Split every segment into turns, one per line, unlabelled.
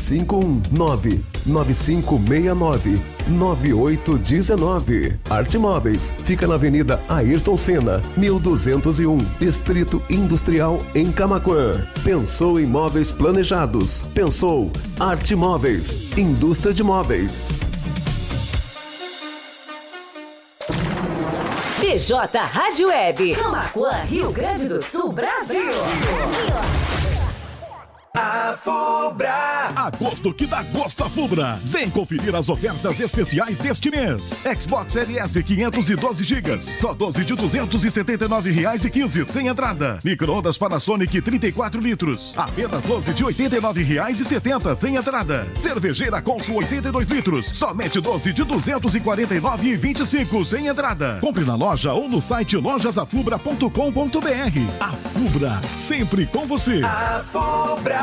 519 9569 9819. Arte Móveis fica na Avenida Ayrton Senna, 1201, Distrito Industrial em Camaquã. Pensou em móveis planejados? Pensou Arte Móveis, indústria de móveis.
PJ Rádio Web, Camaquã, Rio Grande do Sul, Brasil. Brasil.
A Fubra!
Agosto que dá gosto a Fubra! Vem conferir as ofertas especiais deste mês. Xbox LS 512 GB, só 12 de 279 reais e 15 sem entrada. Microondas Panasonic 34 litros, apenas 12 de 89 reais e 70 sem entrada. Cervejeira Consul 82 litros, somente 12 de 249 e 25 sem entrada. Compre na loja ou no site lojasdafubra.com.br. A Fubra, sempre com você.
A Fubra!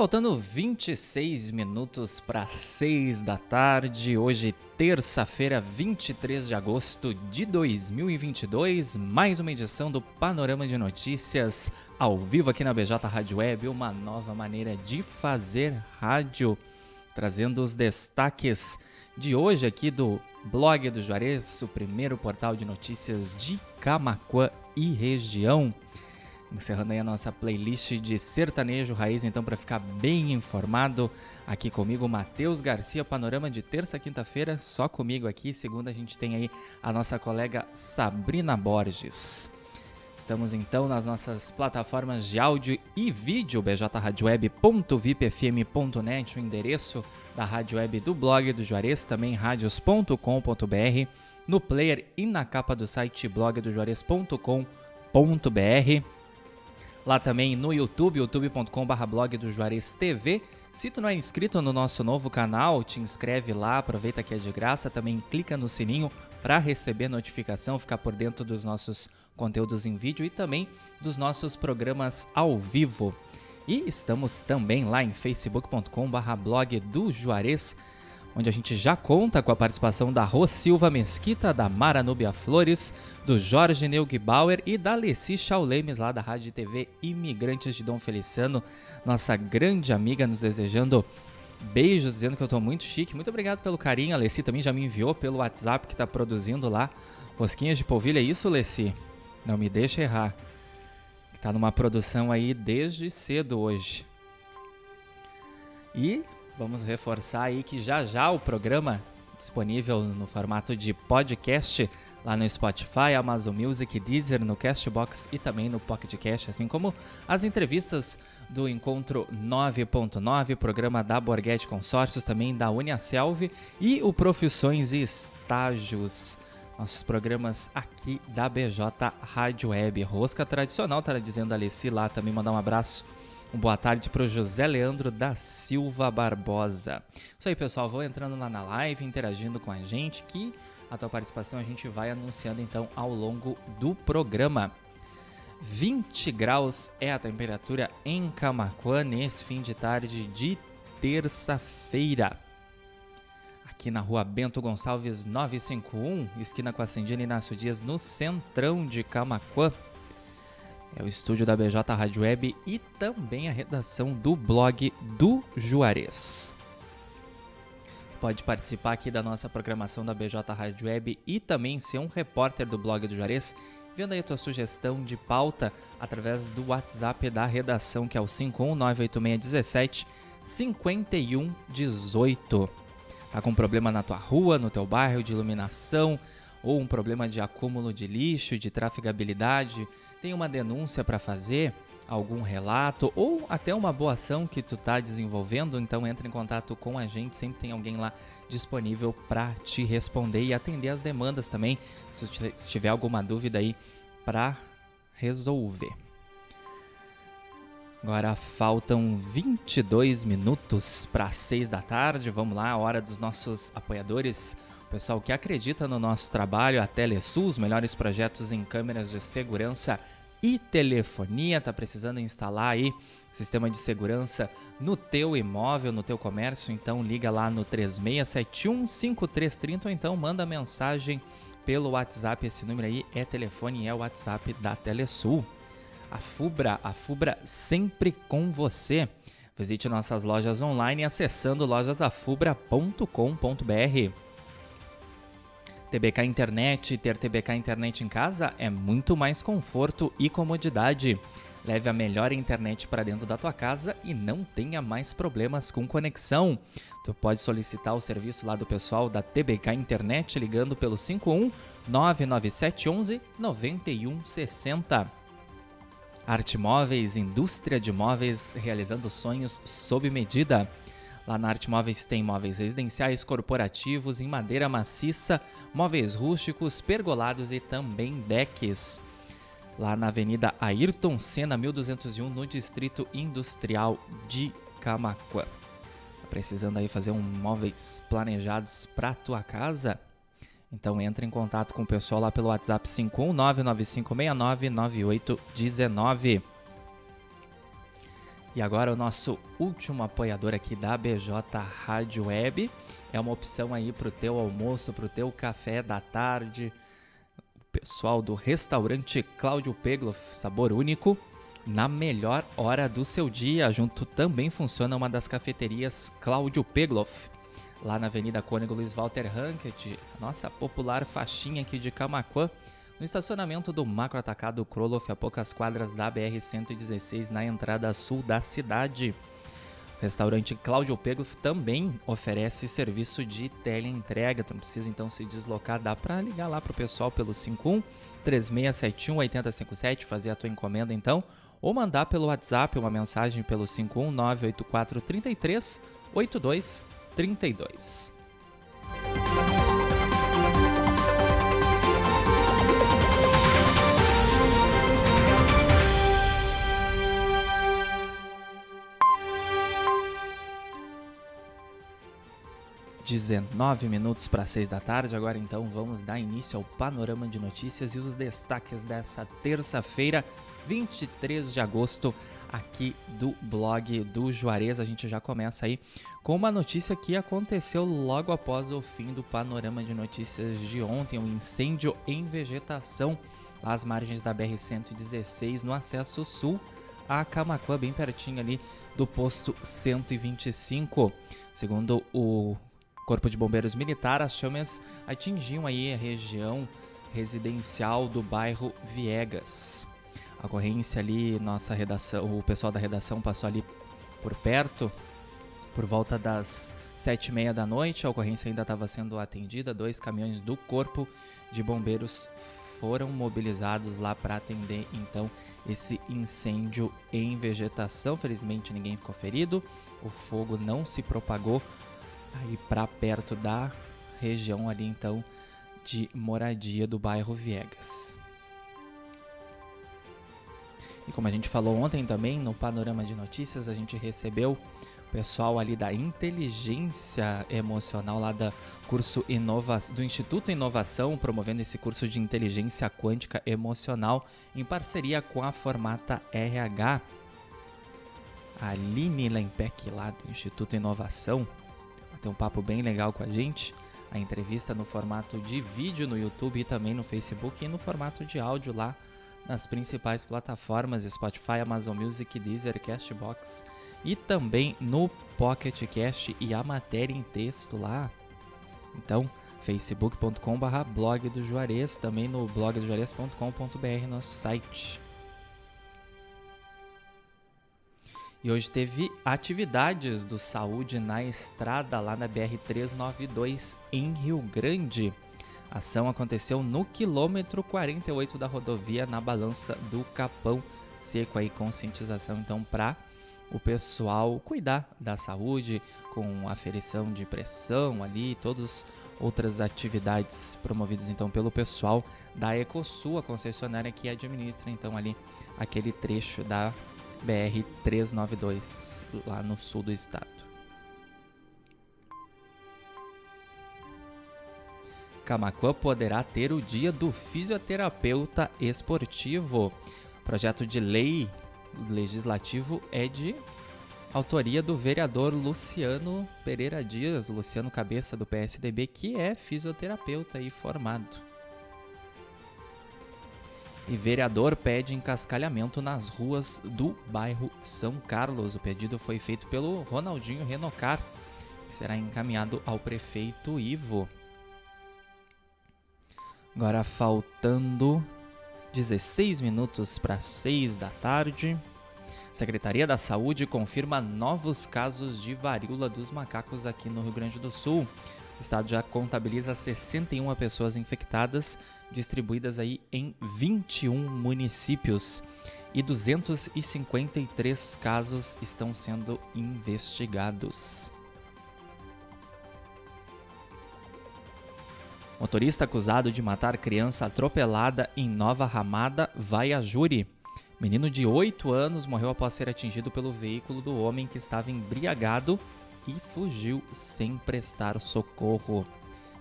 Faltando 26 minutos para 6 da tarde, hoje, terça-feira, 23 de agosto de 2022, mais uma edição do Panorama de Notícias ao vivo aqui na BJ Rádio Web, uma nova maneira de fazer rádio, trazendo os destaques de hoje aqui do blog do Juarez, o primeiro portal de notícias de Camacuã e região. Encerrando aí a nossa playlist de sertanejo raiz, então para ficar bem informado, aqui comigo Matheus Garcia, panorama de terça a quinta-feira, só comigo aqui. Segunda a gente tem aí a nossa colega Sabrina Borges. Estamos então nas nossas plataformas de áudio e vídeo, bjradioweb.vipfm.net, o endereço da rádio web do blog do Juarez, também radios.com.br, no player e na capa do site blogdojuarez.com.br lá também no YouTube, youtube.com.br blog do Juarez TV. Se tu não é inscrito no nosso novo canal, te inscreve lá, aproveita que é de graça, também clica no sininho para receber notificação, ficar por dentro dos nossos conteúdos em vídeo e também dos nossos programas ao vivo. E estamos também lá em facebook.com.br blog do Juarez onde a gente já conta com a participação da Rô Silva Mesquita, da Mara Nubia Flores, do Jorge Neugbauer e da Alessi Chaulemes, lá da Rádio TV Imigrantes de Dom Feliciano, nossa grande amiga, nos desejando beijos, dizendo que eu tô muito chique. Muito obrigado pelo carinho, a Alessi também já me enviou pelo WhatsApp que tá produzindo lá rosquinhas de polvilha. É isso, Alessi? Não me deixa errar. Que tá numa produção aí desde cedo hoje. E Vamos reforçar aí que já já o programa disponível no formato de podcast lá no Spotify, Amazon Music, Deezer, no Castbox e também no Pocket Cast, assim como as entrevistas do Encontro 9.9, programa da Borghetti Consórcios, também da Uniaselv e o Profissões e Estágios. Nossos programas aqui da BJ Rádio Web. Rosca tradicional, tá dizendo a Alessi lá, também mandar um abraço um boa tarde para o José Leandro da Silva Barbosa. Isso aí, pessoal. Vão entrando lá na live, interagindo com a gente, que a tua participação a gente vai anunciando então ao longo do programa. 20 graus é a temperatura em Camacuã nesse fim de tarde de terça-feira. Aqui na rua Bento Gonçalves 951, esquina com a Cindina Inácio Dias, no centrão de Camacuã. É o estúdio da BJ Rádio Web e também a redação do blog do Juarez. Pode participar aqui da nossa programação da BJ Rádio Web e também ser um repórter do blog do Juarez enviando aí a tua sugestão de pauta através do WhatsApp da redação, que é o 5198617 5118. Tá com problema na tua rua, no teu bairro de iluminação, ou um problema de acúmulo de lixo, de trafegabilidade, tem uma denúncia para fazer, algum relato ou até uma boa ação que tu tá desenvolvendo, então entre em contato com a gente, sempre tem alguém lá disponível para te responder e atender as demandas também, se tiver alguma dúvida aí para resolver. Agora faltam 22 minutos para 6 da tarde. Vamos lá, hora dos nossos apoiadores. Pessoal que acredita no nosso trabalho, a Telesul, os melhores projetos em câmeras de segurança e telefonia. Tá precisando instalar aí sistema de segurança no teu imóvel, no teu comércio? Então liga lá no 3671 5330 ou então manda mensagem pelo WhatsApp. Esse número aí é telefone e é o WhatsApp da Telesul. A Fubra, a Fubra sempre com você. Visite nossas lojas online acessando lojasafubra.com.br. TBK Internet, ter TBK Internet em casa é muito mais conforto e comodidade. Leve a melhor internet para dentro da tua casa e não tenha mais problemas com conexão. Tu pode solicitar o serviço lá do pessoal da TBK Internet ligando pelo 51 99711 9160. Arte Móveis, indústria de móveis realizando sonhos sob medida. Lá na Arte Móveis tem móveis residenciais, corporativos, em madeira maciça, móveis rústicos, pergolados e também decks. Lá na Avenida Ayrton Senna 1201, no Distrito Industrial de Camacuã. Tá precisando aí fazer um móveis planejados para tua casa? Então entre em contato com o pessoal lá pelo WhatsApp 51995699819. E agora o nosso último apoiador aqui da BJ Rádio Web. É uma opção aí para o teu almoço, para o teu café da tarde. O pessoal do restaurante Cláudio Pegloff, sabor único, na melhor hora do seu dia. Junto também funciona uma das cafeterias Cláudio Pegloff, lá na Avenida Cônego Luiz Walter Hankett, nossa popular faixinha aqui de Camaquã no estacionamento do Macro Atacado Kroloff, a poucas quadras da BR-116, na entrada sul da cidade. O restaurante Cláudio Pegloff também oferece serviço de teleentrega, tu não precisa então se deslocar, dá para ligar lá pro pessoal pelo 51 3671 8057, fazer a tua encomenda então, ou mandar pelo WhatsApp uma mensagem pelo 51984 33 82 19 minutos para 6 da tarde. Agora então vamos dar início ao panorama de notícias e os destaques dessa terça-feira, 23 de agosto, aqui do blog do Juarez. A gente já começa aí com uma notícia que aconteceu logo após o fim do panorama de notícias de ontem, um incêndio em vegetação às margens da BR-116 no acesso sul a Camacuã, bem pertinho ali do posto 125. Segundo o Corpo de Bombeiros Militar, as chamas atingiam aí a região residencial do bairro Viegas. A ocorrência ali, nossa redação, o pessoal da redação passou ali por perto, por volta das sete e meia da noite. A ocorrência ainda estava sendo atendida. Dois caminhões do Corpo de Bombeiros foram mobilizados lá para atender então esse incêndio em vegetação. Felizmente ninguém ficou ferido. O fogo não se propagou aí para perto da região ali então de moradia do bairro Viegas. E como a gente falou ontem também no panorama de notícias, a gente recebeu o pessoal ali da inteligência emocional lá da curso Inova do Instituto Inovação, promovendo esse curso de inteligência quântica emocional em parceria com a Formata RH. A Aline Lempec lá do Instituto Inovação, tem um papo bem legal com a gente. A entrevista no formato de vídeo no YouTube e também no Facebook e no formato de áudio lá nas principais plataformas Spotify, Amazon Music, Deezer, Castbox e também no Pocket Cast e a matéria em texto lá. Então, facebook.com/barra blog do Juarez, também no blogdojuarez.com.br, nosso site. E hoje teve atividades do Saúde na estrada lá na BR 392 em Rio Grande. A ação aconteceu no quilômetro 48 da rodovia na balança do Capão Seco aí conscientização então para o pessoal cuidar da saúde com aferição de pressão ali, todas outras atividades promovidas então pelo pessoal da Ecosul, a concessionária que administra então ali aquele trecho da BR 392 lá no sul do estado. Camacuã poderá ter o dia do fisioterapeuta esportivo. O projeto de lei legislativo é de autoria do vereador Luciano Pereira Dias, Luciano Cabeça do PSDB, que é fisioterapeuta e formado. E vereador pede encascalhamento nas ruas do bairro São Carlos. O pedido foi feito pelo Ronaldinho Renocar, que será encaminhado ao prefeito Ivo. Agora faltando 16 minutos para 6 da tarde. Secretaria da Saúde confirma novos casos de varíola dos macacos aqui no Rio Grande do Sul. O estado já contabiliza 61 pessoas infectadas, distribuídas aí em 21 municípios. E 253 casos estão sendo investigados. Motorista acusado de matar criança atropelada em Nova Ramada vai a júri. Menino de 8 anos morreu após ser atingido pelo veículo do homem que estava embriagado e fugiu sem prestar socorro.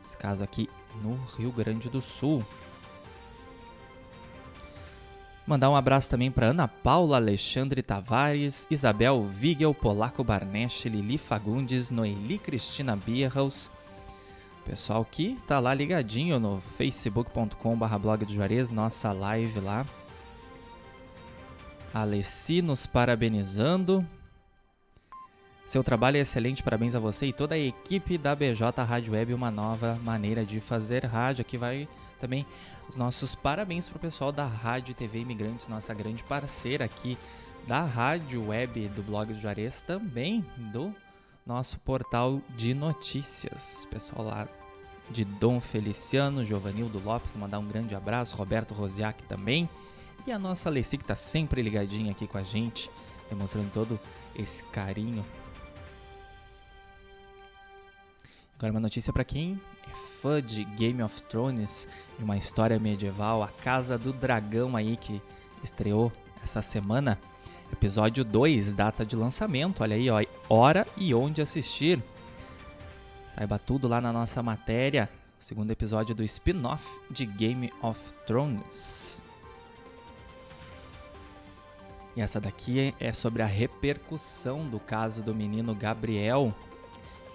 Esse caso aqui no Rio Grande do Sul. Mandar um abraço também para Ana Paula Alexandre Tavares, Isabel Vigel, Polaco Barnesch, Lili Fagundes, Noeli Cristina Bierhaus, Pessoal que tá lá ligadinho no facebook.com.br blog do Juarez, nossa live lá. Alessi nos parabenizando. Seu trabalho é excelente, parabéns a você e toda a equipe da BJ Rádio Web, uma nova maneira de fazer rádio. Aqui vai também os nossos parabéns para o pessoal da Rádio TV Imigrantes, nossa grande parceira aqui da Rádio Web do blog do Juarez, também do nosso portal de notícias. Pessoal lá de Dom Feliciano, Giovanildo Lopes, mandar um grande abraço, Roberto Rosiak também. E a nossa Alessi que está sempre ligadinha aqui com a gente, demonstrando todo esse carinho. Agora uma notícia para quem é fã de Game of Thrones, de uma história medieval, a Casa do Dragão aí que estreou essa semana. Episódio 2, data de lançamento, olha aí, ó, hora e onde assistir. Saiba tudo lá na nossa matéria, segundo episódio do spin-off de Game of Thrones. E essa daqui é sobre a repercussão do caso do menino Gabriel,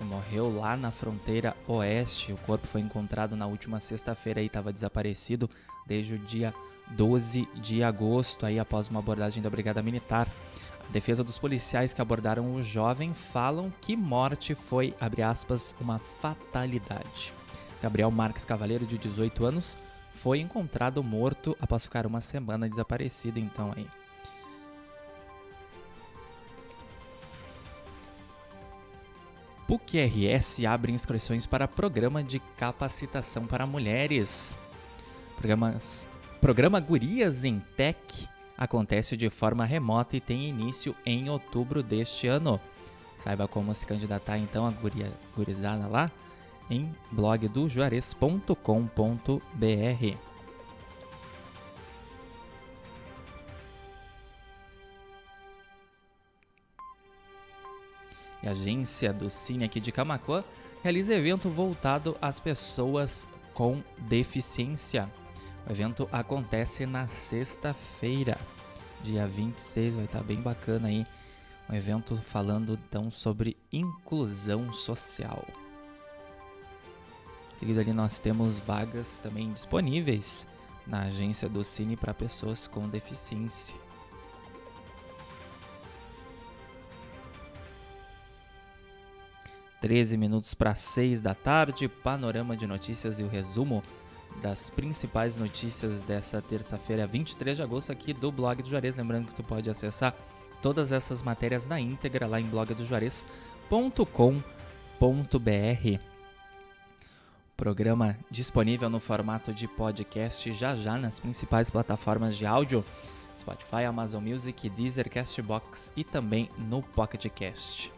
morreu lá na fronteira oeste. O corpo foi encontrado na última sexta-feira e estava desaparecido desde o dia 12 de agosto, aí após uma abordagem da Brigada Militar. A defesa dos policiais que abordaram o jovem falam que morte foi, abre aspas, uma fatalidade. Gabriel Marques Cavaleiro, de 18 anos, foi encontrado morto após ficar uma semana desaparecido, então aí. PUC-RS abre inscrições para programa de capacitação para mulheres. Programas, programa Gurias em Tech acontece de forma remota e tem início em outubro deste ano. Saiba como se candidatar então a guria, gurizada lá em blogdojuarez.com.br. e agência do Cine aqui de Camacuã realiza evento voltado às pessoas com deficiência. O evento acontece na sexta-feira, dia 26, vai estar bem bacana aí. Um evento falando então sobre inclusão social. Seguido ali nós temos vagas também disponíveis na agência do Cine para pessoas com deficiência. 13 minutos para 6 da tarde, panorama de notícias e o resumo das principais notícias dessa terça-feira, 23 de agosto, aqui do blog do Juarez. Lembrando que tu pode acessar todas essas matérias na íntegra lá em blogdojuarez.com.br. Programa disponível no formato de podcast já já nas principais plataformas de áudio: Spotify, Amazon Music, Deezer, Castbox e também no Pocket Cast.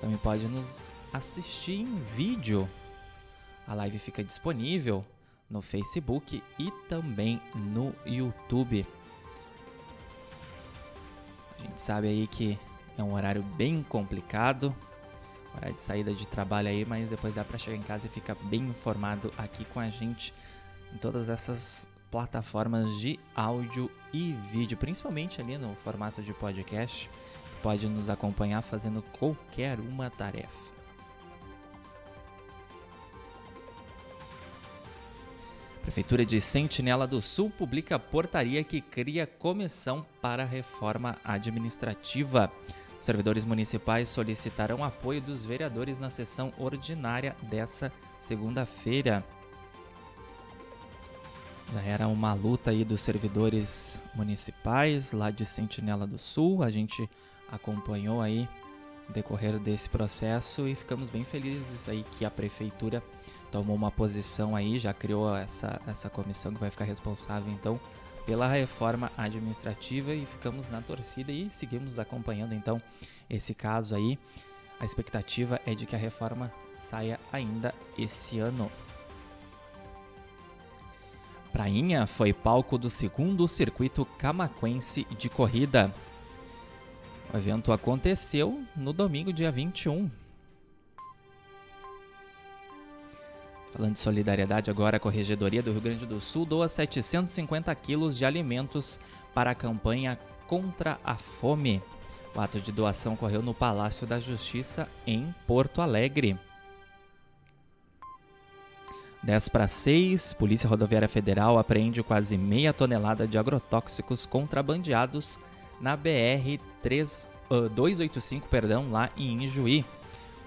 Também pode nos assistir em vídeo. A live fica disponível no Facebook e também no YouTube. A gente sabe aí que é um horário bem complicado, horário de saída de trabalho aí, mas depois dá para chegar em casa e ficar bem informado aqui com a gente em todas essas plataformas de áudio e vídeo, principalmente ali no formato de podcast pode nos acompanhar fazendo qualquer uma tarefa. Prefeitura de Sentinela do Sul publica portaria que cria comissão para reforma administrativa. Servidores municipais solicitarão apoio dos vereadores na sessão ordinária dessa segunda-feira. Já era uma luta aí dos servidores municipais lá de Sentinela do Sul. A gente acompanhou aí o decorrer desse processo e ficamos bem felizes aí que a prefeitura tomou uma posição aí, já criou essa, essa comissão que vai ficar responsável então pela reforma administrativa e ficamos na torcida e seguimos acompanhando então esse caso aí. A expectativa é de que a reforma saia ainda esse ano. Prainha foi palco do segundo circuito camaquense de corrida. O evento aconteceu no domingo, dia 21. Falando de solidariedade agora, a Corregedoria do Rio Grande do Sul doa 750 quilos de alimentos para a campanha contra a fome. O ato de doação ocorreu no Palácio da Justiça, em Porto Alegre. 10 para 6, Polícia Rodoviária Federal apreende quase meia tonelada de agrotóxicos contrabandeados na BR 3, uh, 285, perdão, lá em Ijuí.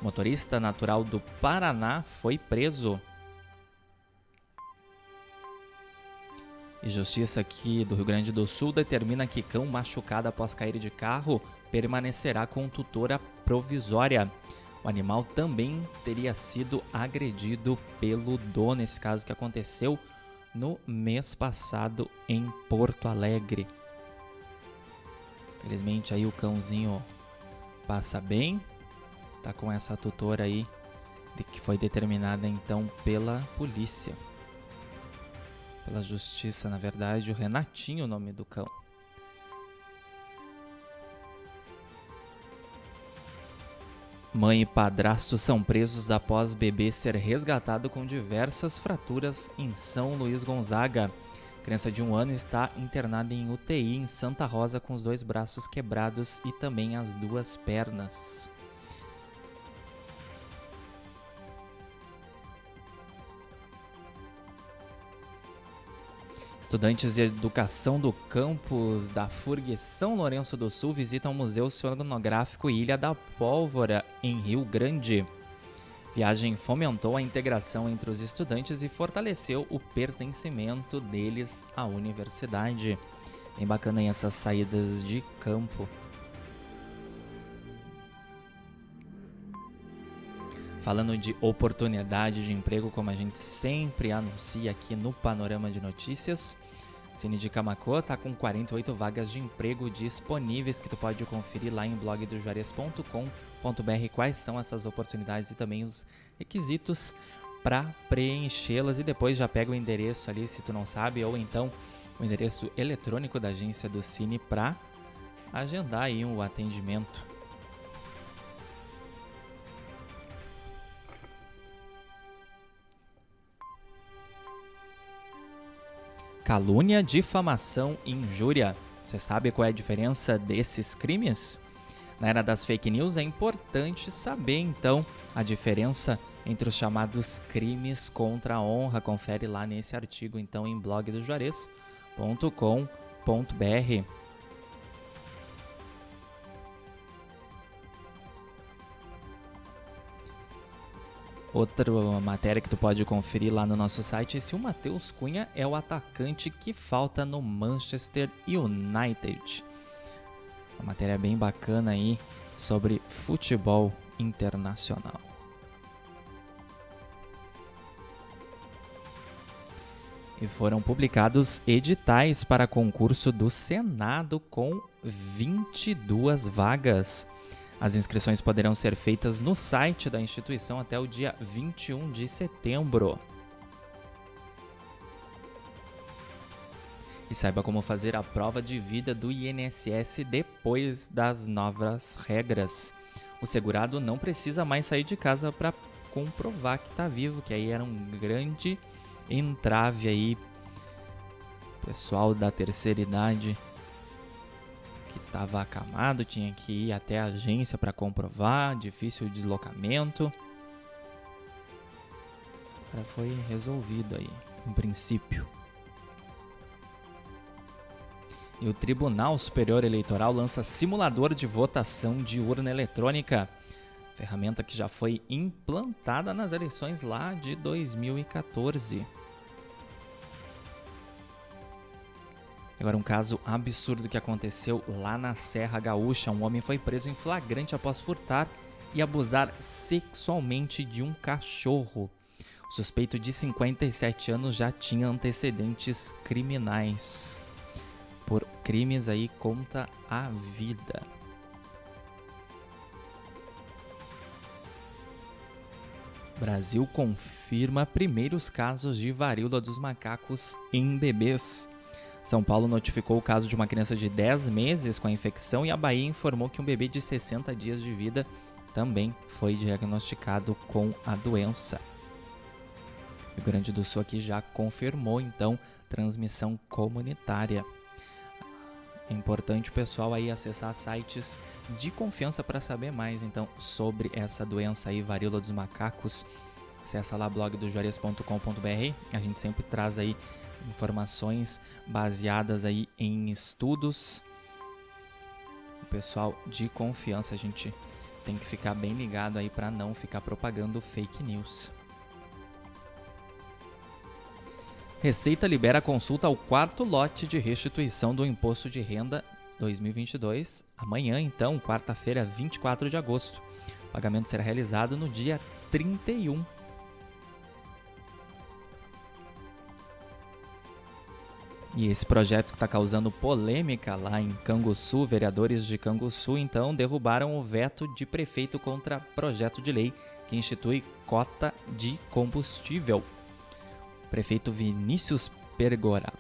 O motorista natural do Paraná foi preso. E justiça aqui do Rio Grande do Sul determina que cão machucado após cair de carro permanecerá com tutora provisória. O animal também teria sido agredido pelo dono, nesse caso que aconteceu no mês passado em Porto Alegre. Felizmente aí o cãozinho passa bem. Tá com essa tutora aí de que foi determinada então pela polícia. Pela justiça, na verdade, o Renatinho, o nome do cão. Mãe e padrasto são presos após bebê ser resgatado com diversas fraturas em São Luís Gonzaga. Criança de um ano está internada em UTI em Santa Rosa com os dois braços quebrados e também as duas pernas. Estudantes de educação do campus da FURG São Lourenço do Sul visitam o Museu Oceanográfico Ilha da Pólvora, em Rio Grande. Viagem fomentou a integração entre os estudantes e fortaleceu o pertencimento deles à universidade. Bem bacana essas saídas de campo. Falando de oportunidade de emprego, como a gente sempre anuncia aqui no Panorama de Notícias, Cine de Camacoa está com 48 vagas de emprego disponíveis que tu pode conferir lá em blogdojuarez.com.br quais são essas oportunidades e também os requisitos para preenchê-las e depois já pega o endereço ali se tu não sabe ou então o endereço eletrônico da agência do Cine para agendar aí o um atendimento. Calúnia, difamação e injúria. Você sabe qual é a diferença desses crimes? Na era das fake news é importante saber então a diferença entre os chamados crimes contra a honra. Confere lá nesse artigo então em blogdojuarez.com.br. Outra matéria que tu pode conferir lá no nosso site é se o Matheus Cunha é o atacante que falta no Manchester United. Uma matéria bem bacana aí sobre futebol internacional. E foram publicados editais para concurso do Senado com 22 vagas. As inscrições poderão ser feitas no site da instituição até o dia 21 de setembro. E saiba como fazer a prova de vida do INSS depois das novas regras. O segurado não precisa mais sair de casa para comprovar que está vivo, que aí era um grande entrave aí. Pessoal da terceira idade estava acamado, tinha que ir até a agência para comprovar, difícil deslocamento. Agora foi resolvido aí, em princípio. E o Tribunal Superior Eleitoral lança simulador de votação de urna eletrônica, ferramenta que já foi implantada nas eleições lá de 2014. Agora, um caso absurdo que aconteceu lá na Serra Gaúcha. Um homem foi preso em flagrante após furtar e abusar sexualmente de um cachorro. O suspeito de 57 anos já tinha antecedentes criminais por crimes aí contra a vida. Brasil confirma primeiros casos de varíola dos macacos em bebês. São Paulo notificou o caso de uma criança de 10 meses com a infecção e a Bahia informou que um bebê de 60 dias de vida também foi diagnosticado com a doença. O Rio Grande do Sul aqui já confirmou então transmissão comunitária. É importante o pessoal aí acessar sites de confiança para saber mais então sobre essa doença aí, varíola dos macacos. Acesse lá blogdojuarez.com.br. A gente sempre traz aí informações baseadas aí em estudos. O pessoal de confiança, a gente tem que ficar bem ligado aí para não ficar propagando fake news. Receita libera consulta ao quarto lote de restituição do imposto de renda 2022, amanhã então, quarta-feira, 24 de agosto. O pagamento será realizado no dia 31 E esse projeto que está causando polêmica lá em Canguçu, vereadores de Canguçu então derrubaram o veto de prefeito contra projeto de lei que institui cota de combustível. O prefeito Vinícius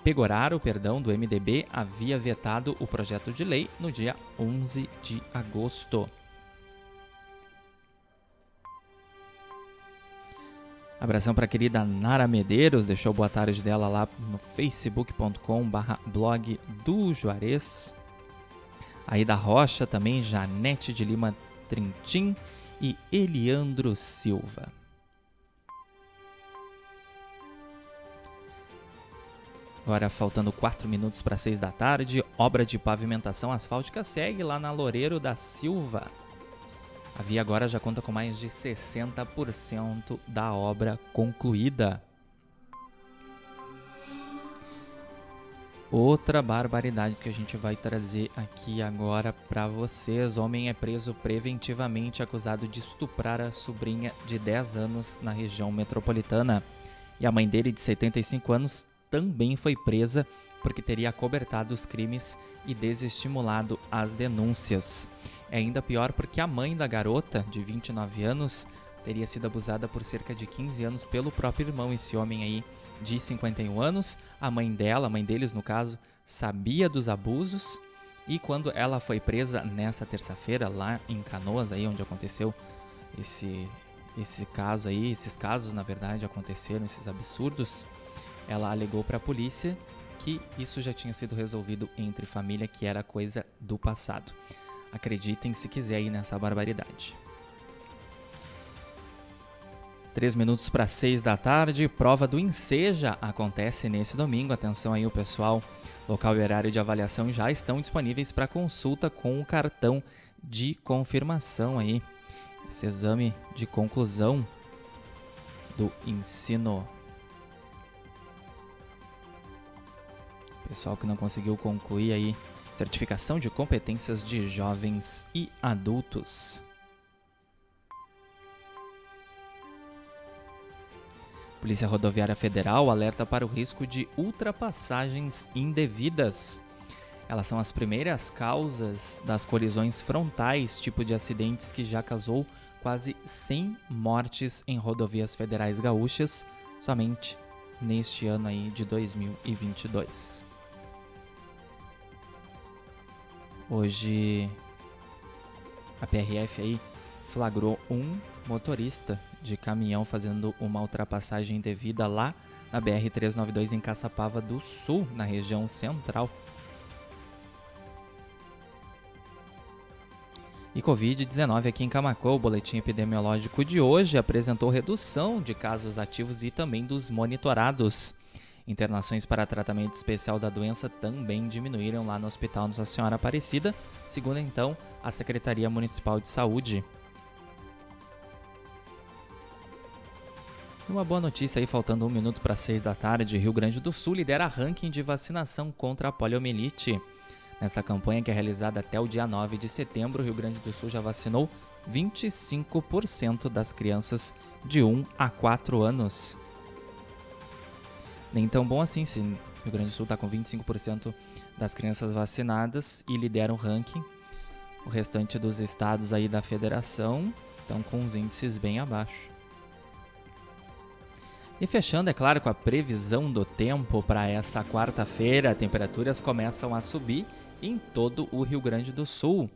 Pegoraro, perdão, do MDB, havia vetado o projeto de lei no dia 11 de agosto. Abração para a querida Nara Medeiros, deixou boa tarde dela lá no facebook.com barra blog do Juarez. Aí da Rocha também, Janete de Lima Trintim e Eliandro Silva. Agora faltando 4 minutos para 6 da tarde, obra de pavimentação asfáltica segue lá na Loureiro da Silva. A via agora já conta com mais de 60% da obra concluída. Outra barbaridade que a gente vai trazer aqui agora para vocês. Homem é preso preventivamente acusado de estuprar a sobrinha de 10 anos na região metropolitana. E a mãe dele, de 75 anos, também foi presa porque teria acobertado os crimes e desestimulado as denúncias. É ainda pior porque a mãe da garota, de 29 anos, teria sido abusada por cerca de 15 anos pelo próprio irmão, esse homem aí de 51 anos. A mãe dela, a mãe deles no caso, sabia dos abusos e quando ela foi presa nessa terça-feira lá em Canoas, aí onde aconteceu esse esse caso aí, esses casos na verdade aconteceram, esses absurdos, ela alegou para a polícia que isso já tinha sido resolvido entre família, que era coisa do passado. Acreditem se quiser aí nessa barbaridade. Três minutos para seis da tarde, prova do Enseja acontece nesse domingo. Atenção aí, o pessoal. Local e horário de avaliação já estão disponíveis para consulta com o cartão de confirmação aí. Esse exame de conclusão do ensino. Pessoal que não conseguiu concluir aí certificação de competências de jovens e adultos. Polícia Rodoviária Federal alerta para o risco de ultrapassagens indevidas. Elas são as primeiras causas das colisões frontais, tipo de acidentes que já causou quase 100 mortes em rodovias federais gaúchas somente neste ano aí de 2022. Hoje a PRF aí flagrou um motorista de caminhão fazendo uma ultrapassagem indevida lá na BR-392 em Caçapava do Sul, na região central. E Covid-19 aqui em Camacuã, o boletim epidemiológico de hoje apresentou redução de casos ativos e também dos monitorados. Internações para tratamento especial da doença também diminuíram lá no Hospital Nossa Senhora Aparecida, segundo então a Secretaria Municipal de Saúde. Uma boa notícia aí, faltando um minuto para seis da tarde, Rio Grande do Sul lidera ranking de vacinação contra a poliomielite. Nessa campanha que é realizada até o dia 9 de setembro, o Rio Grande do Sul já vacinou 25% das crianças de 1 a 4 anos. Nem tão bom assim, se o Rio Grande do Sul está com 25% das crianças vacinadas e lidera o ranking. O restante dos estados aí da federação estão com os índices bem abaixo. E fechando, é claro, com a previsão do tempo para essa quarta-feira, temperaturas começam a subir em todo o Rio Grande do Sul.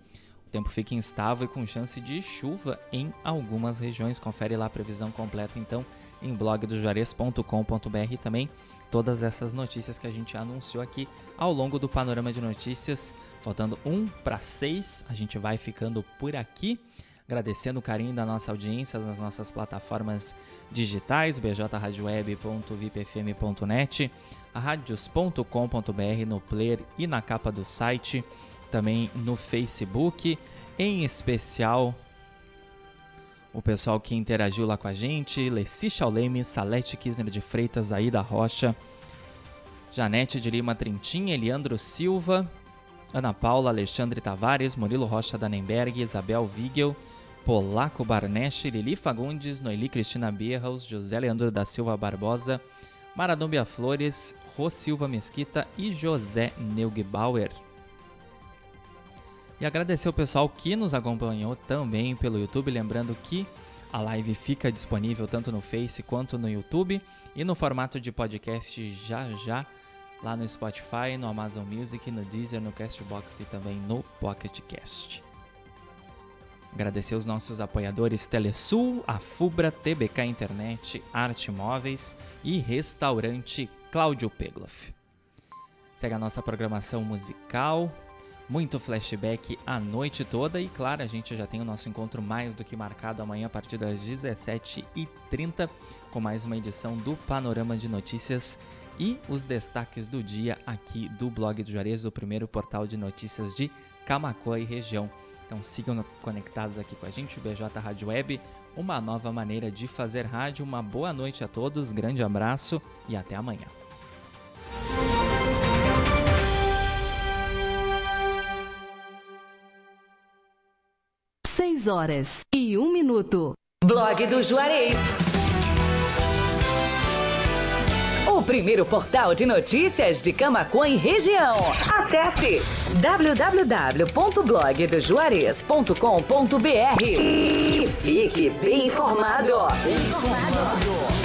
O tempo fica instável e com chance de chuva em algumas regiões. Confere lá a previsão completa então em blogdojuarez.com.br também todas essas notícias que a gente anunciou aqui ao longo do panorama de notícias. Faltando um para seis, a gente vai ficando por aqui agradecendo o carinho da nossa audiência nas nossas plataformas digitais, bjradioweb.vipfm.net, radios.com.br no player e na capa do site, também no Facebook, em especial o pessoal que interagiu lá com a gente, Leci Chauleme, Salete Kisner de Freitas, Aida Rocha, Janete de Lima Trintim, Eliandro Silva, Ana Paula, Alexandre Tavares, Murilo Rocha Danenberg, Isabel Vigel, Polaco Barnesch, Lili Fagundes, Noeli Cristina Birraus, José Leandro da Silva Barbosa, Maradômbia Flores, Rô Silva Mesquita e José Neugebauer. E agradecer o pessoal que nos acompanhou também pelo YouTube, lembrando que a live fica disponível tanto no Face quanto no YouTube e no formato de podcast já já lá no Spotify, no Amazon Music, no Deezer, no Castbox e também no Pocket Cast. Agradecer os nossos apoiadores Telesul, a Fubra, TBK Internet, Arte Móveis e Restaurante Cláudio Pegloff. Segue a nossa programação musical, muito flashback a noite toda e claro, a gente já tem o nosso encontro mais do que marcado amanhã a partir das 17h30 com mais uma edição do Panorama de Notícias e os destaques do dia aqui do blog do Juarez, o primeiro portal de notícias de Camacoa e região. Então sigam conectados aqui com a gente, BJ Rádio Web, uma nova maneira de fazer rádio. Uma boa noite a todos, grande abraço e até amanhã.
Seis horas e um minuto.
Blog do Juarez primeiro portal de notícias de Camacuã e região. Acesse www.blogdojuarez.com.br e fique bem informado. Bem informado.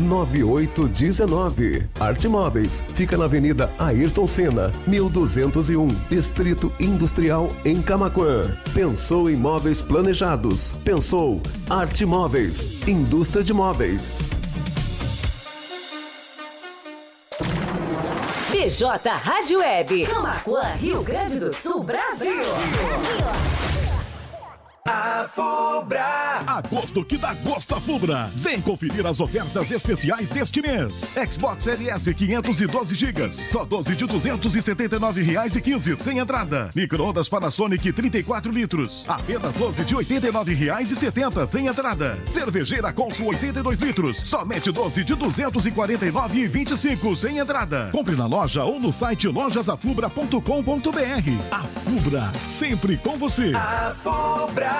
9819. Arte Móveis fica na Avenida Ayrton Senna, 1201, Distrito Industrial em Camaquã. Pensou em móveis planejados? Pensou Arte Móveis, indústria de móveis.
BJ Rádio Web. Camaquã, Rio Grande do Sul, Brasil. Brasil.
A Fubra.
Agosto que dá gosto a Fubra. Vem conferir as ofertas especiais deste mês. Xbox LS 512 GB, só 12 de 279 reais e 15 sem entrada. Microondas Panasonic 34 litros, apenas 12 de 89 reais e 70 sem entrada. Cervejeira Consul 82 litros, somente 12 de 249 e 25 sem entrada. Compre na loja ou no site lojasafubra.com.br. A Fubra, sempre com você.
A Fubra.